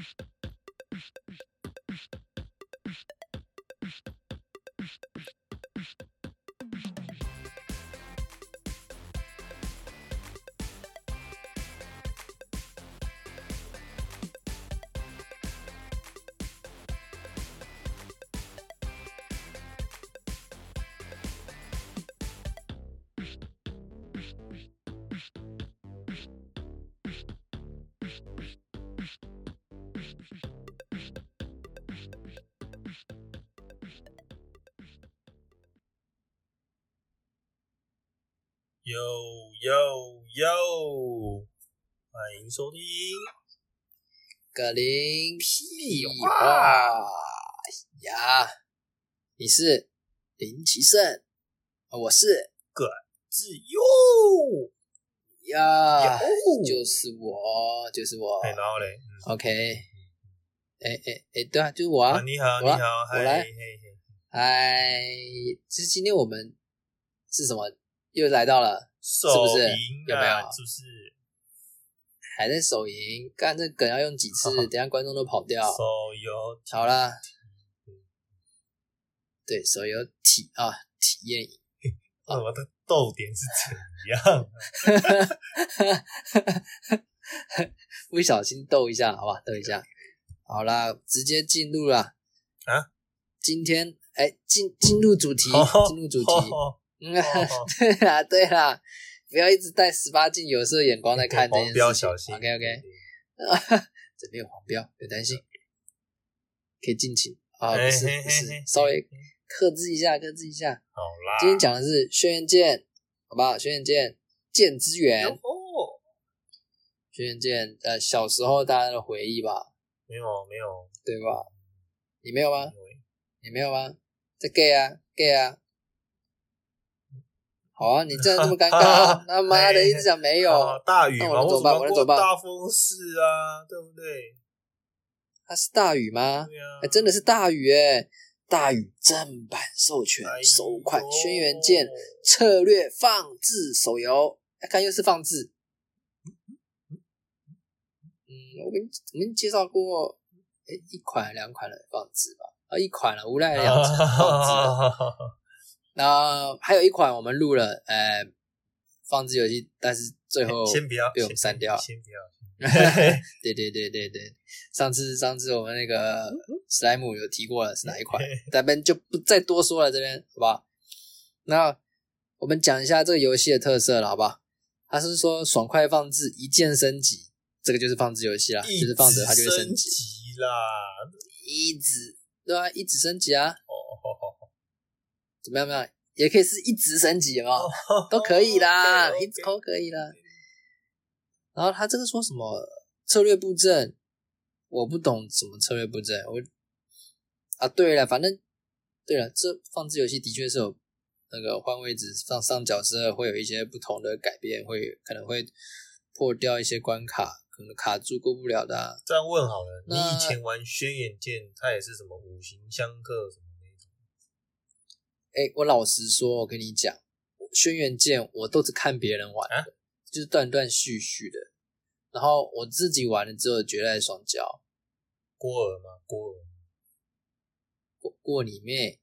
Pişt, pişt, pişt, pişt. 哟哟哟！欢迎收听格林屁话呀！你是林奇胜，我是自由。呀，就是我，就是我。哎，然后嘞，嗯 OK，哎哎哎，对啊，就是我啊啊，。你好，你好，嗨我来嗨，其实今天我们是什么？又来到了，手是不是淫有没有啊是不是？还在手淫，干这梗要用几次？等下观众都跑掉。手游好啦，对，手游体啊，体验营。我的逗点是怎样？不小心逗一下，好吧，逗一下。好啦，直接进入啦。啊，今天哎，进进入主题，哦进入主题。哦 嗯，对啦，对啦，不要一直带十八禁有色眼光在看这件黄事情。标小心 OK OK，这边有黄标，别担心，可以尽情啊，不是不是稍微克制一下，克制一下。好啦，今天讲的是轩辕剑，好不好？轩辕剑剑之源，哦，轩辕剑，呃，小时候大家的回忆吧，没有没有，对吧？你没有吗？你没有吗？这 gay 啊，gay 啊。好啊，你这样这么尴尬，他妈的一直讲没有，啊大雨嘛，那我能怎么办我怎么办大风势啊，对不对？他是大雨吗？对啊哎，，真的是大雨哎，大雨正版授权哎首款轩辕剑策略放置手游，哎看又是放置。嗯，我跟你我们介绍过，哎，一款两款的放置吧，啊，一款了，无赖的两款放置的。那还有一款我们录了，呃，放置游戏，但是最后先不要被我们删掉。先不要。对对对对对，上次上次我们那个史莱姆有提过了是哪一款，咱们就不再多说了，这边好不好？那我们讲一下这个游戏的特色了，好不好？它是说爽快放置，一键升级，这个就是放置游戏啦，就是放着它就会升级，级啦。一直对啊，一直升级啊，哦，怎么样？怎么样？也可以是一直升级，有没有？都可以啦，一直都可以啦。然后他这个说什么策略布阵，我不懂什么策略布阵。我啊，对了，反正对了，这放置游戏的确是有那个换位置上上角之后会有一些不同的改变，会可能会破掉一些关卡，可能卡住过不了的、啊。这样问好了，你以前玩轩辕剑，它也是什么五行相克什么？哎，我老实说，我跟你讲，轩辕剑我都是看别人玩的，啊就是断断续续的。然后我自己玩了之后，绝代双骄，郭尔吗？郭尔过过你妹！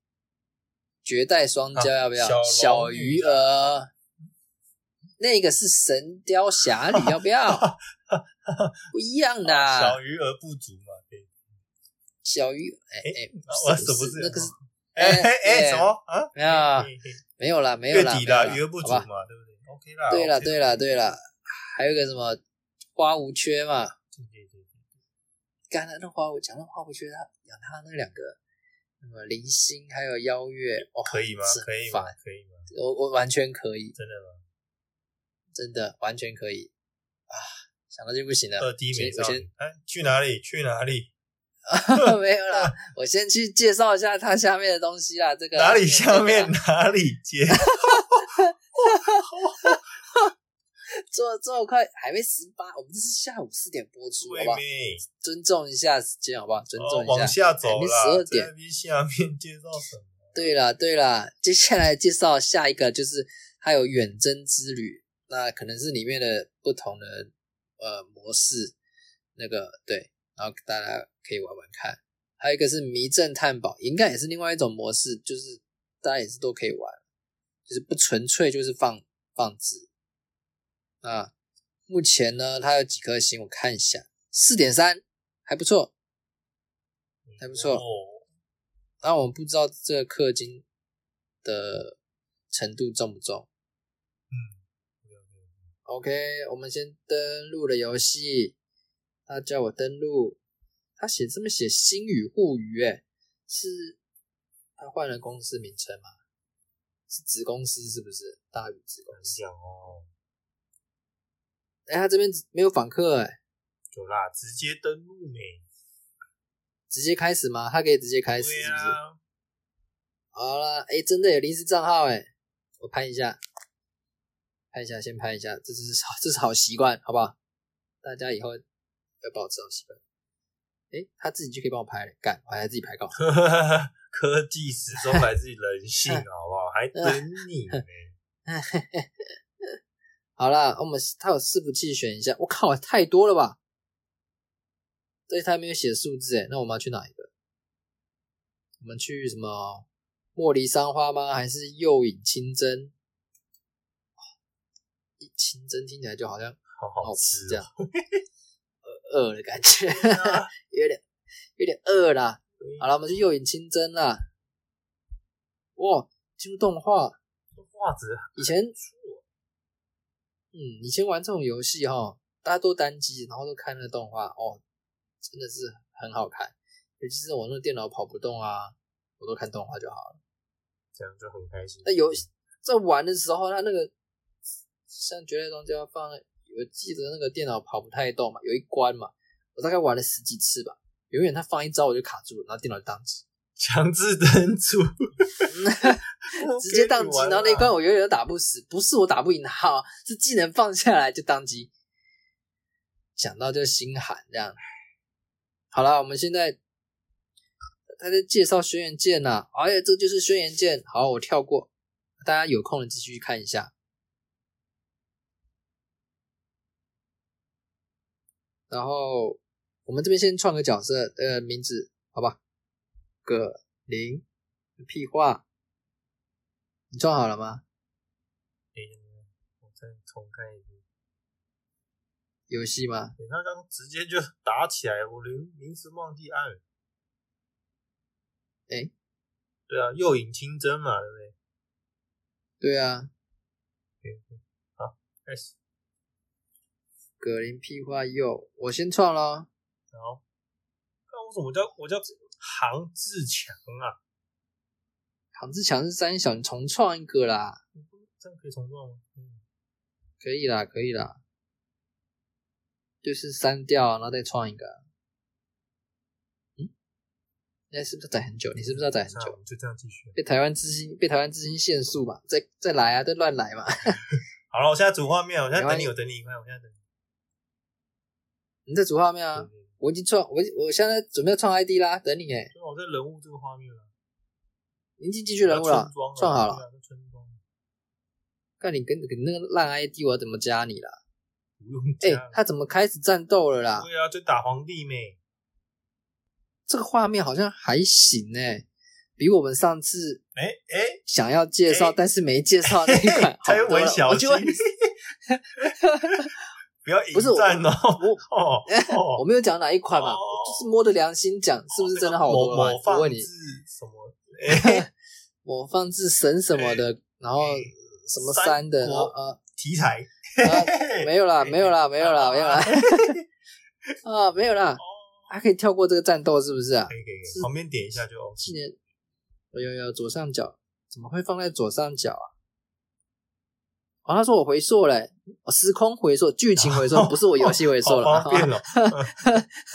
绝代双骄啊要不要？小鱼儿，那个是神雕侠侣，要不要？不一样的啊、小鱼儿不足嘛？对，小鱼，哎诶哎，我不什么是那个是哎哎什么啊？没有没有啦，没有月啦，底啦，没有啦余额不足嘛，对不对？OK 啦，对了对了对了，还有个什么花无缺嘛？对对对对刚才那花无讲到花无缺，他养他那两个，那么零星还有邀月，哦，可以吗是？可以吗烦？可以吗？我我完全可以，真的吗？真的完全可以啊！想到就不行了。二 D 美先我先少女，哎，去哪里？去哪里？没有啦，我先去介绍一下它下面的东西啦。这个哪里下面哪里接？做做快还没十八，我们这是下午四点播出，好不好？尊重一下时间，好不好？尊哦重一下。往下走还没啦，12点下面介绍什么？对了对了，接下来介绍下一个就是还有远征之旅，那可能是里面的不同的呃模式，那个对，然后大家可以玩玩看。还有一个是迷阵探宝，应该也是另外一种模式，就是大家也是都可以玩，就是不纯粹就是放放置。啊，目前呢，它有几颗星？我看一下，四点三，还不错，还不错。哦，然后我们不知道这个氪金的程度重不重。嗯 OK，我们先登录了游戏，他叫我登录，他写这么写星宇互娱，哎，是他换了公司名称嘛？是子公司是不是？大宇子公司。讲哦。哎，他这边没有访客，哎，有啦，直接登录没？直接开始吗？他可以直接开始，对是不是？啊，好了，哎，真的有临时账号，哎，我拍一下，拍一下，先拍一下，这是好，这是好习惯，好不好？大家以后要保持好习惯。哎，他自己就可以帮我拍了，干，我还要自己拍稿。科技始终来自于人性，好不好？还等你呢。好啦，我们他有伺服器选一下，我靠，太多了吧？对，他没有写数字哎，那我们要去哪一个？我们去什么茉莉山花吗？还是诱引清真？一清真听起来就好像好好好吃吃这样哦。，饿饿的感觉，啊 有点有点饿啦。好了，我们去右眼清真啦。哇，进入动画，画质以前嗯，以前玩这种游戏哈，大家都单机，然后都看那个动画，哦，真的是很好看。尤其是我那个电脑跑不动啊，我都看动画就好了。这样就很开心。那游在玩的时候，它那个像绝代双骄放，我记得那个电脑跑不太动嘛，有一关嘛，我大概玩了十几次吧，永远他放一招我就卡住了，然后电脑就宕机，强制登出，直接宕机，然后那一关我我永远都打不死，不是我打不赢它哦，是技能放下来就宕机，想到就心寒这样。好了，我们现在他在介绍轩辕剑呢、哎呀，这就是轩辕剑。好，我跳过，大家有空了继续去看一下。然后我们这边先创个角色呃名字，好吧？葛林，屁话，你创好了吗？我再重看一遍。游戏吗？对他刚直接就打起来，我临临时忘记按了。诶对啊，诱引清真嘛，对不对？对啊，好开始。葛林屁话又，我先创咯。好，那我怎么叫我叫杭志强啊？杭志强是三小，你重创一个啦，这样可以重创吗？嗯，可以啦，可以啦。就是删掉，然后再创一个。嗯，现在是不是载很久？你是不是要载很久？就这样继续。被台湾之星被台湾之星限速嘛？再再来啊，再乱来嘛！好了，我现在主画面，我现在等你，我等你，快，我现在等你。你在主画面啊我已经创，我我现在准备创 ID 啦，等你诶。所以我在人物这个画面了，你已经进去人物了创好了。看你跟跟那个烂 ID，我要怎么加你啦？不用哎、加。他怎么开始战斗了啦？对啊，就打皇帝没。这个画面好像还行诶、比我们上次哎哎，想要介绍、哎但是没介绍那一款 好才多了微小心我就会，不要引不是我。我 我没有讲哪一款嘛，就是摸着良心讲，是不是真的好多我问你，什么？哎，我放置神什么的，然后什么山的，然后呃题材呃没有啦，没有啦，没有啦，没有啦，啊没有啦，还可以跳过这个战斗是不是啊可？以可以旁边点一下就。纪念有有有左上角，怎么会放在左上角啊？哦，他说我回溯嘞、我时空回溯，剧情回溯，不是我游戏回溯了。好方便哦，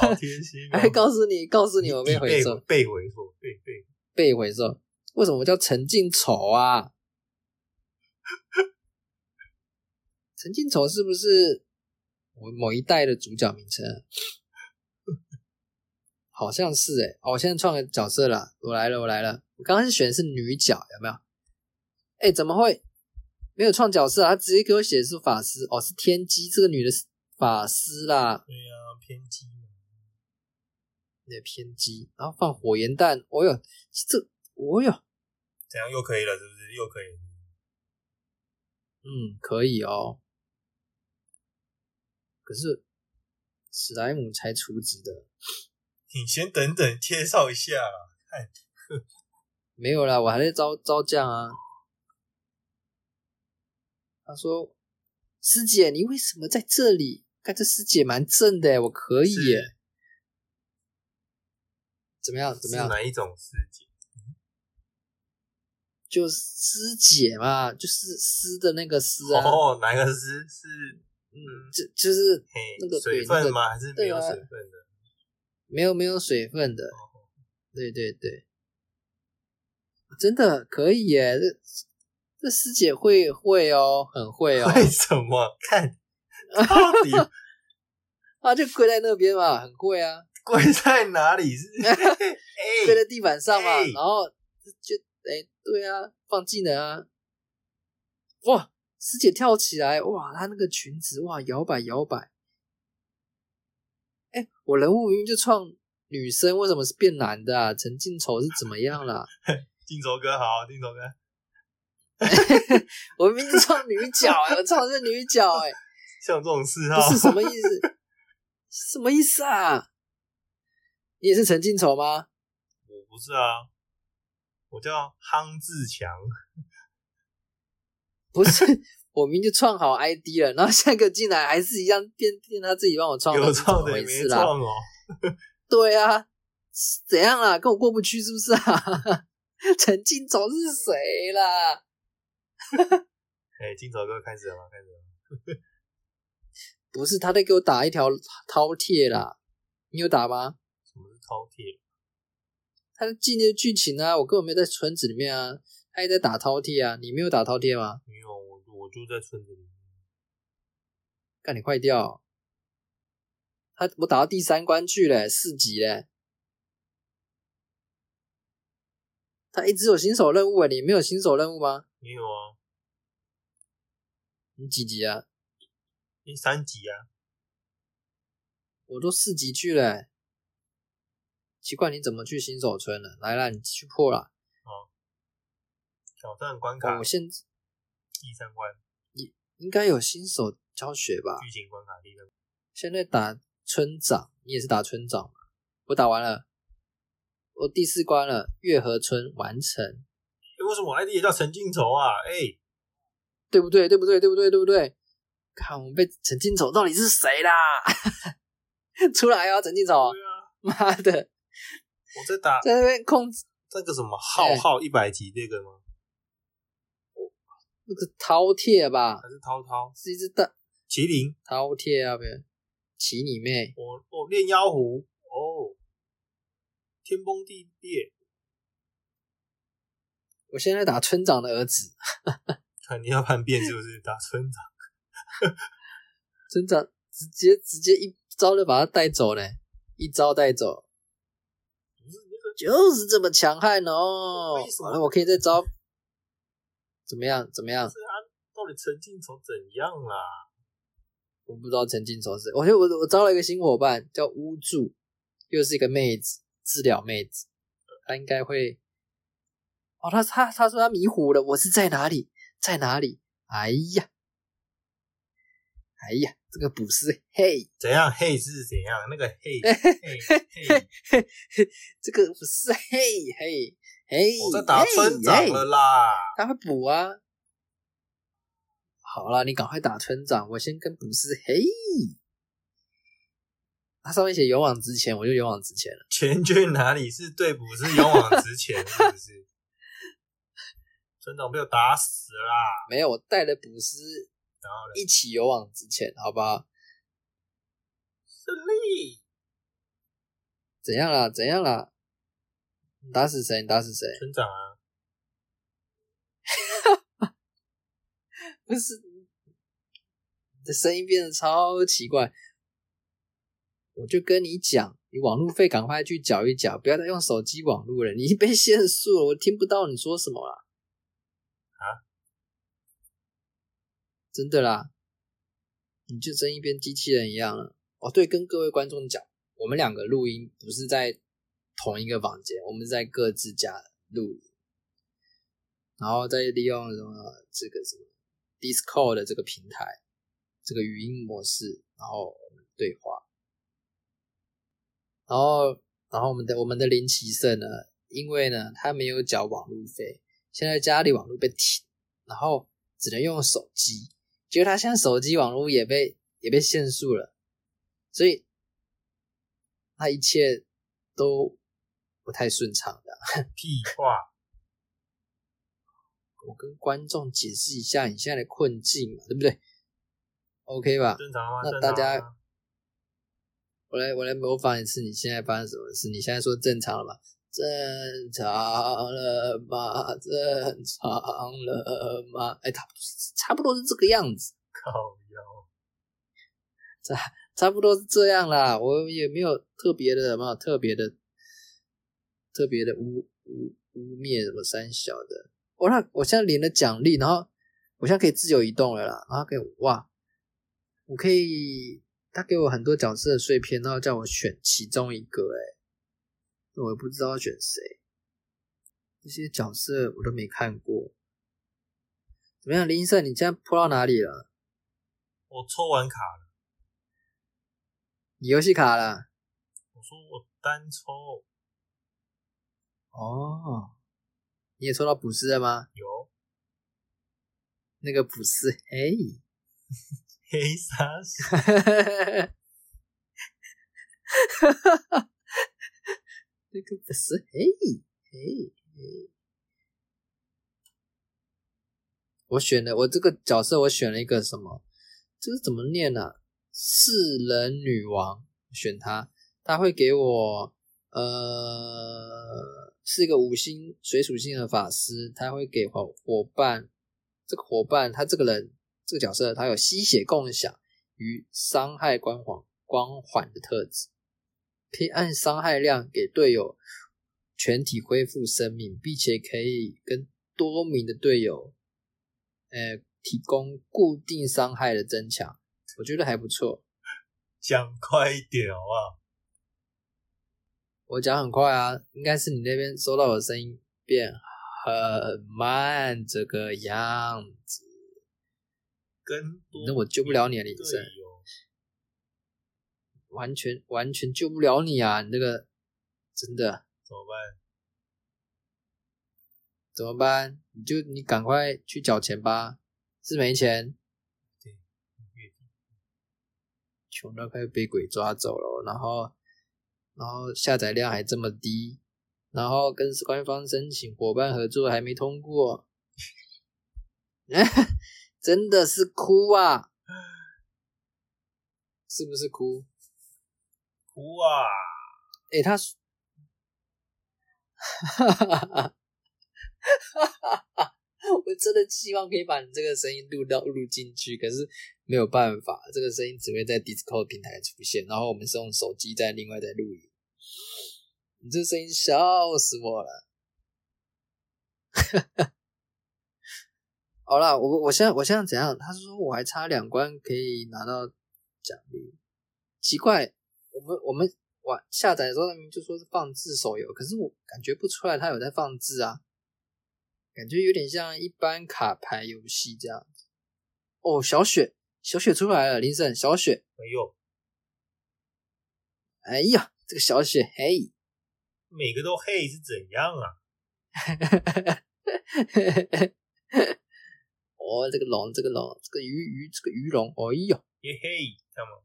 好贴心哦。还告诉你，告诉你我被回溯，被回溯，被被被回溯。为什么叫陈静丑啊？陈静丑是不是我某一代的主角名称啊？好像是诶、哦，我现在创个角色了，我来了，我来了。我刚刚是选的是女角，有没有？哎，怎么会没有创角色啊？他直接给我写的是法师，哦，是天机，这个女的是法师啦。对啊，偏激嘛。那偏激，然后放火焰弹，哦哟，这，哦哟，怎样又可以了，是不是？又可以了。嗯，可以哦。可是史莱姆才除职的，你先等等，介绍一下啦。看，没有啦，我还在招招将啊。他说：“师姐，你为什么在这里？看这师姐蛮正的，我可以耶。怎么样？怎么样？哪一种师姐？就师姐嘛，就是师的那个师啊，哦，哪个师是？嗯，就就是那个，水分吗？还是没有水分的？没有没有水分的。哦对对对，真的可以耶！这这师姐会会哦，很会哦。为什么？看，到底 啊，就跪在那边嘛，很会啊，跪在哪里？是跪哎，在地板上嘛，哎然后就哎，对啊，放技能啊，哇，师姐跳起来，哇，她那个裙子哇摇摆摇摆，哎，我人物明明就创女生，为什么是变男的啊？陈靖仇是怎么样啦？靖仇哥好，靖仇哥，我明明是创女角哎、我创的是女角哎、像这种嗜好是什么意思？什么意思啊？你也是陈靖仇吗？我不是啊，我叫夯志强，不是，我明明就创好 ID 了，然后下一个进来还是一样变变他自己帮我创，有创的也没？创哦。对啊，怎样啦？跟我过不去是不是啊？陈靖丑是谁啦？哎，金州哥开始了吗？开始了吗。不是，他在给我打一条饕餮啦。你有打吗？什么是饕餮？他进那个剧情啊，我根本没有在村子里面啊，他也在打饕餮啊。你没有打饕餮吗？没有，我我就在村子里面。干你快掉！他我打到第三关去了，四级嘞。他一直有新手任务啊，你没有新手任务吗？没有啊，你几级啊？你三集啊，我都四级去了欸。奇怪，你怎么去新手村了？来了，你去破了。挑战关卡哦我现第三关，应该有新手教学吧？剧情关卡第三关。现在打村长，你也是打村长嘛？我打完了，我第四关了，月河村完成，哎，为什么我 ID 也叫陈靖仇啊？哎，对不对？对不对？对不对？对不对？看我们被陈金丑到底是谁啦？出来啊，陈金丑！对啊，妈的，我在打在那边控制那个什么浩哎浩一百级那个吗？那个饕餮吧，还是涛涛是一只大麒麟？饕餮啊，不是骑你妹！我我炼妖狐哦，天崩地裂。我现在打村长的儿子，看你要叛变是不是？打村长，村长直接直接一招就把他带走嘞，一招带走，就是这么强悍哦为什么完了我可以再招，怎么样？怎么样？到底陈靖仇怎样啊？我不知道陈金仇是谁，我觉得我我招了一个新伙伴叫乌柱，又是一个妹子，治疗妹子，她应该会。哦，他他他说他迷糊了，我是在哪里？在哪里？哎呀，哎呀，这个捕师，嘿，怎样？嘿是怎样？那个嘿 嘿嘿嘿，这个不是嘿嘿嘿，我在打村长了啦。他会补啊。好了，你赶快打村长，我先跟捕师嘿。他上面写勇往直前，我就勇往直前了。前去哪里？是对捕是勇往直前，是不是？村长被我打死了啦！没有，我带了捕师然后呢？一起勇往直前，好不好？胜利！怎样啦？怎样啦？你打死谁？你打死谁？村长啊，不是，你的声音变得超奇怪。我就跟你讲，你网路费赶快去缴一缴，不要再用手机网路了，你已经被限速了，我听不到你说什么了。真的啦，你就真一边机器人一样了。哦，对，跟各位观众讲，我们两个录音不是在同一个房间，我们是在各自家录音，然后再利用什么这个什么 Discord 的这个平台，这个语音模式，然后我们对话，然后然后我们的我们的林奇胜呢，因为呢他没有缴网路费，现在家里网路被停，然后只能用手机，结果他现在手机网络也被也被限速了，所以。他一切都不太顺畅的，屁话！我跟观众解释一下你现在的困境嘛，对不对？OK 吧？正常吗？那大家，我来我来模仿一次，你现在发生什么事？你现在说正常了吗？正常了吗？正常了吗？哎，差不多是差不多是这个样子。靠腰，差。差不多是这样啦，我也没有特别的什么特别的、特别的污污污蔑什么三小的。我那我现在领了奖励，然后我现在可以自由移动了啦，然后可以哇，我可以他给我很多角色的碎片，然后叫我选其中一个，哎，我也不知道要选谁，这些角色我都没看过。怎么样，林胜，你现在扑到哪里了？我抽完卡了。你游戏卡了？我说我单抽。哦，你也抽到补斯了吗？有。那个补斯，嘿，黑啥？哈哈哈哈哈哈！那个不是，嘿，嘿，嘿。我选的，我这个角色我选了一个什么？这是怎么念呢？四人女王选她，她会给我呃是一个五星水属性的法师，他会给伙伙伴这个伙伴他这个人这个角色他有吸血共享与伤害光环光环的特质，可以按伤害量给队友全体恢复生命，并且可以跟多名的队友呃提供固定伤害的增强。我觉得还不错，讲快一点好不好？我讲很快啊，应该是你那边收到的声音变很慢这个样子。跟那我救不了你啊，李生，完全完全救不了你啊！你这个真的怎么办？怎么办？你就你赶快去缴钱吧，是没钱。穷到快被鬼抓走了，然后，然后下载量还这么低，然后跟官方申请伙伴合作还没通过，真的是哭啊！是不是哭？哭啊！哎，他，哈哈哈哈哈哈！我真的希望可以把你这个声音录到录进去，可是没有办法，这个声音只会在 Discord 平台出现，然后我们是用手机在另外在录音。你这声音笑死我了！好了，我我现在我现在怎样？他说我还差两关可以拿到奖励，奇怪，我们我们玩下载的时候他们就说是放置手游，可是我感觉不出来他有在放置啊。感觉有点像一般卡牌游戏这样子。哦，小雪，小雪出来了，林森，小雪。哎呦，哎呀，这个小雪，嘿，每个都嘿是怎样啊？哦，这个龙，这个龙，这个鱼鱼，这个鱼龙，哎呦，也嘿，看吗？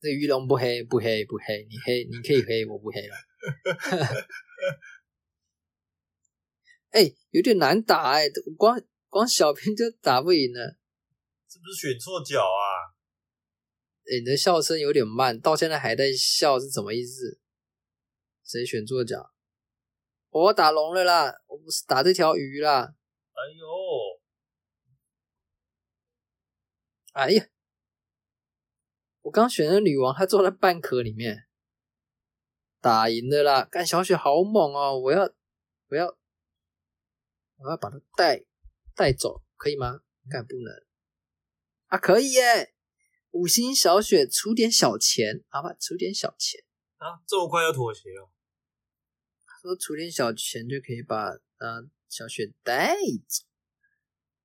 这个鱼龙不黑，不黑，不黑，你黑，你可以黑，我不黑了。哎，有点难打哎，光光小兵就打不赢了，是不是选错角啊？哎，你的笑声有点慢，到现在还在笑是什么意思？谁选错角？我打龙了啦，我不是打这条鱼啦。哎呦，哎呀，我刚选的女王，她坐在半壳里面，打赢的啦！干小雪好猛哦，我要，我要。我要把她带带走，可以吗？应该不能啊，可以耶！五星小雪出点小钱，好吧，出点小钱。啊，这么快要妥协了？说出点小钱就可以把啊小雪带走。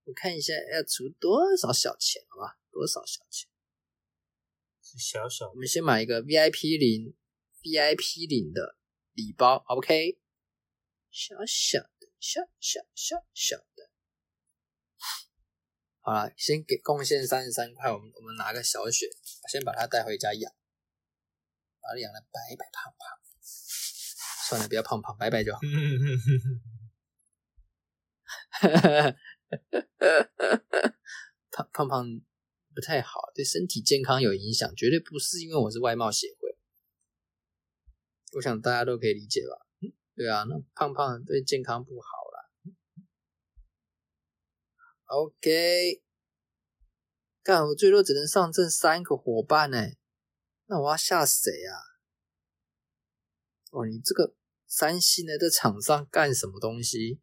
我看一下要出多少小钱，好吧？多少小钱？是小小我们先买一个 VIP 零 VIP 零的礼包，OK？小小的，小小小小的。好了，先给贡献三十三块，我们我们拿个小雪，先把它带回家养，把它养的白白胖胖。算了，不要胖胖，白白就好。胖胖胖不太好，对身体健康有影响，绝对不是因为我是外貌协会。我想大家都可以理解吧？嗯对啊，那胖胖对健康不好啦。OK，干我最多只能上阵三个伙伴呢，那我要下谁啊？哦，你这个三星的在场上干什么东西？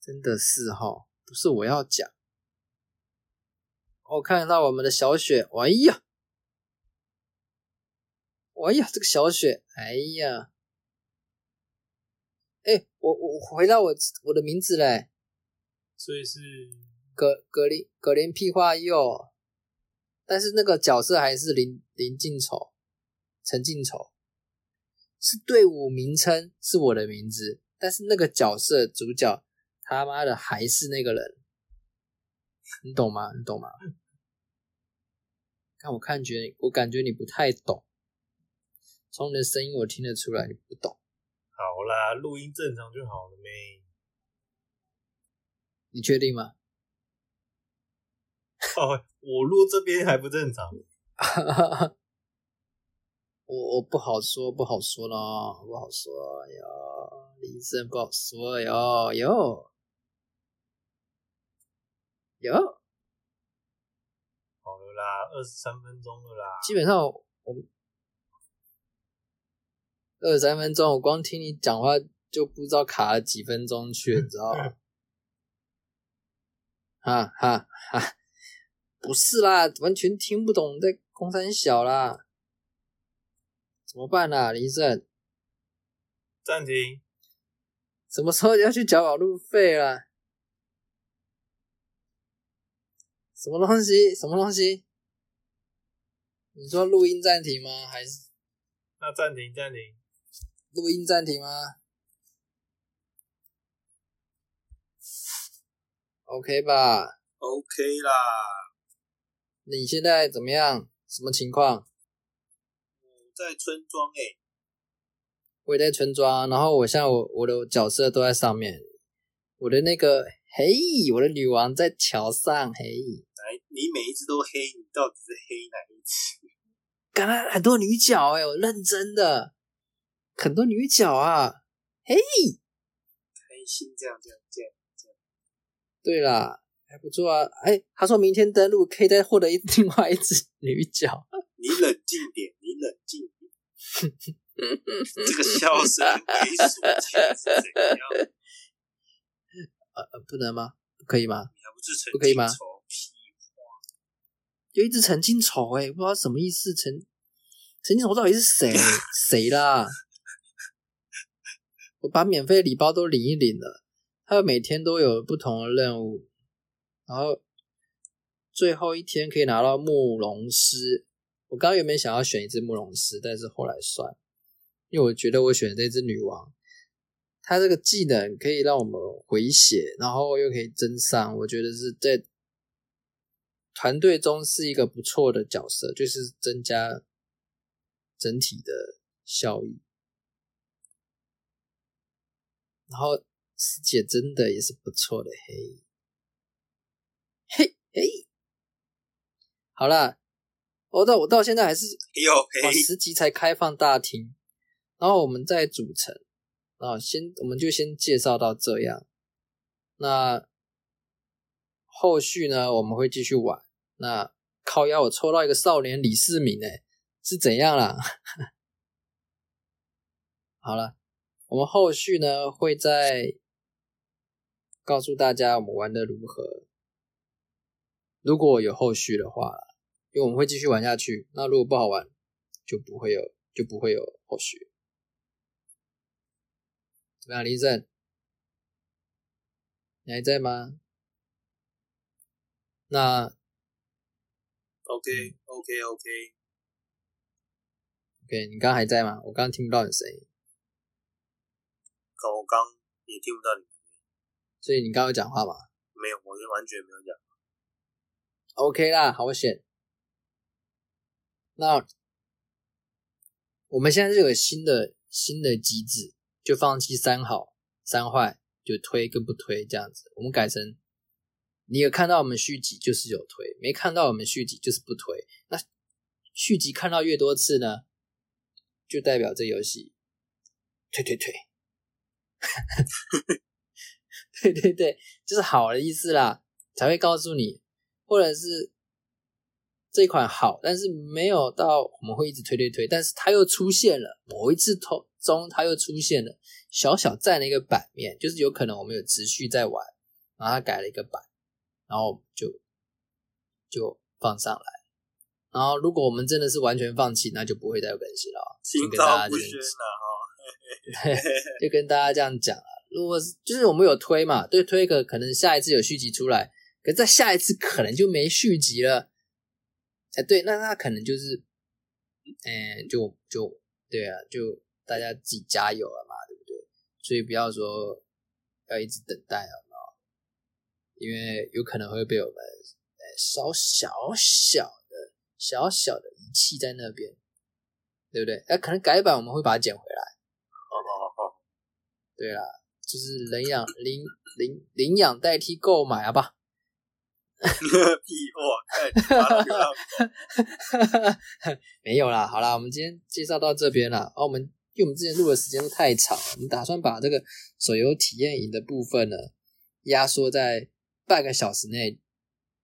真的是哈，不是我要讲。我看到我们的小雪，哎呀，哎呀，这个小雪，哎呀，哎，我我回到我我的名字嘞，所以是格格林格林屁话又，但是那个角色还是林林敬丑，陈敬丑，是队伍名称是我的名字，但是那个角色主角他妈的还是那个人。你懂吗？你懂吗？看我看觉，我感觉你不太懂。从你的声音我听得出来你不懂。好啦，录音正常就好了咩？你确定吗？哦，我录这边还不正常。我我不好说，不好说啦，不好说哟，李生不好说哟哟。有，好了啦，二十三分钟了啦。基本上我二十三分钟，我光听你讲话就不知道卡了几分钟去，你知道吗？哈哈哈，不是啦，完全听不懂在空山小啦，怎么办啦，林胜？暂停。什么时候要去缴保路费了？什么东西？什么东西？你说录音暂停吗？还是？那暂停暂停。录音暂停吗？OK 吧？OK 啦。你现在怎么样？什么情况？我在村庄诶。我也在村庄，然后我现在我我的角色都在上面，我的那个嘿，我的女王在桥上嘿。你每一只都黑，你到底是黑哪一只？刚才很多女角哎，我认真的，很多女角啊，嘿，开心这样这样这样这样。对啦，还不错啊，哎，他说明天登录可以再获得一另外一只女角。你冷静点，你冷静点。这个笑声没数钱是怎样？呃，不能吗？不可以吗？你还不是成不可以吗？有一只陈金丑哎，不知道什么意思。陈陈金丑到底是谁？谁啦？我把免费礼包都领一领了，他每天都有不同的任务，然后最后一天可以拿到慕容师。我刚刚原本想要选一只慕容师，但是后来算，因为我觉得我选这只女王，她这个技能可以让我们回血，然后又可以增伤，我觉得是在。团队中是一个不错的角色，就是增加整体的效益。然后师姐真的也是不错的，嘿，嘿嘿。好啦，我到我到现在还是有十级才开放大厅，然后我们再组成，啊，先我们就先介绍到这样。那后续呢，我们会继续玩。那靠腰，我抽到一个少年李世民，哎，是怎样啦？好了，我们后续呢会再告诉大家我们玩的如何。如果有后续的话，因为我们会继续玩下去。那如果不好玩，就不会有就不会有后续。怎么样，林正？你还在吗？那 OK OK OK，OK，你刚刚还在吗？我刚刚听不到你声音，可我刚也听不到你，所以你刚刚有讲话吗没有，我就完全没有讲。？OK 啦，好险。那我们现在就有新的新的机制，就放弃三好三坏，就推跟不推这样子。我们改成你有看到我们续集就是有推，没看到我们续集就是不推。那续集看到越多次呢，就代表这游戏推推推，对对对，就是好的意思啦，才会告诉你，或者是这款好，但是没有到我们会一直推推推，但是它又出现了某一次头中，它又出现了小小占了一个版面，就是有可能我们有持续在玩，然后它改了一个版，然后就就放上来。然后，如果我们真的是完全放弃，那就不会再有更新了哦。就跟大家这样 就跟大家这样讲了。如果就是我们有推嘛，对推个可能下一次有续集出来，可是在下一次可能就没续集了。哎，对，那那可能就是，哎，就就对啊，就大家自己加油了嘛，对不对？所以不要说要一直等待，好不好？因为有可能会被我们哎稍小小的小小的遗弃在那边，对不对？哎，可能改版我们会把它捡回来。好好好好，对啦，就是领养领领领养代替购买，啊吧？没有啦，好啦，我们今天介绍到这边啦。哦，我们因为我们之前录的时间都太长了，我们打算把这个手游体验营的部分呢，压缩在半个小时内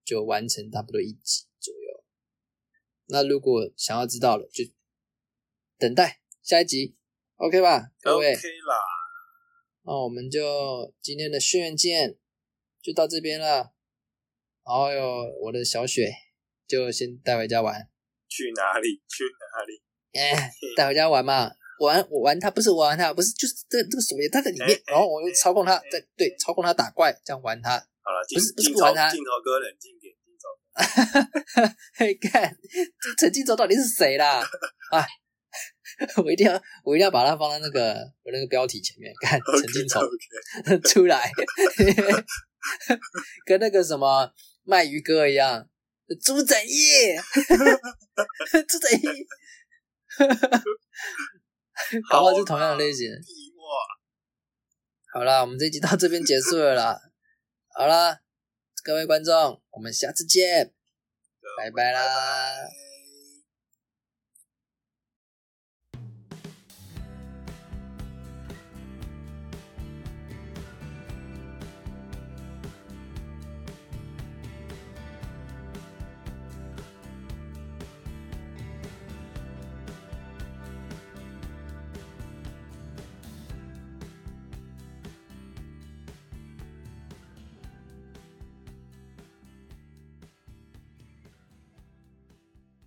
就完成差不多一集左右。那如果想要知道了，就等待下一集，OK 吧，各位？OK 啦，那我们就今天的炫见就到这边了。然后有我的小雪就先带回家玩，去哪里？去哪里？哎，带回家玩嘛，玩我玩它不是我玩它，不是就是这这个手游它在里面，然后我又操控它，在对操控它打怪，这样玩它。好了，镜不是不是镜不镜头哥冷静点，镜头 嘿，看这陈镜头到底是谁啦？啊，我一定要我一定要把它放在那个我那个标题前面，看陈镜头出来，跟那个什么卖鱼哥一样，猪仔叶，猪仔叶，搞不好是同样的类型。好啦，我们这集到这边结束了啦。好啦，各位观众，我们下次见，拜拜啦。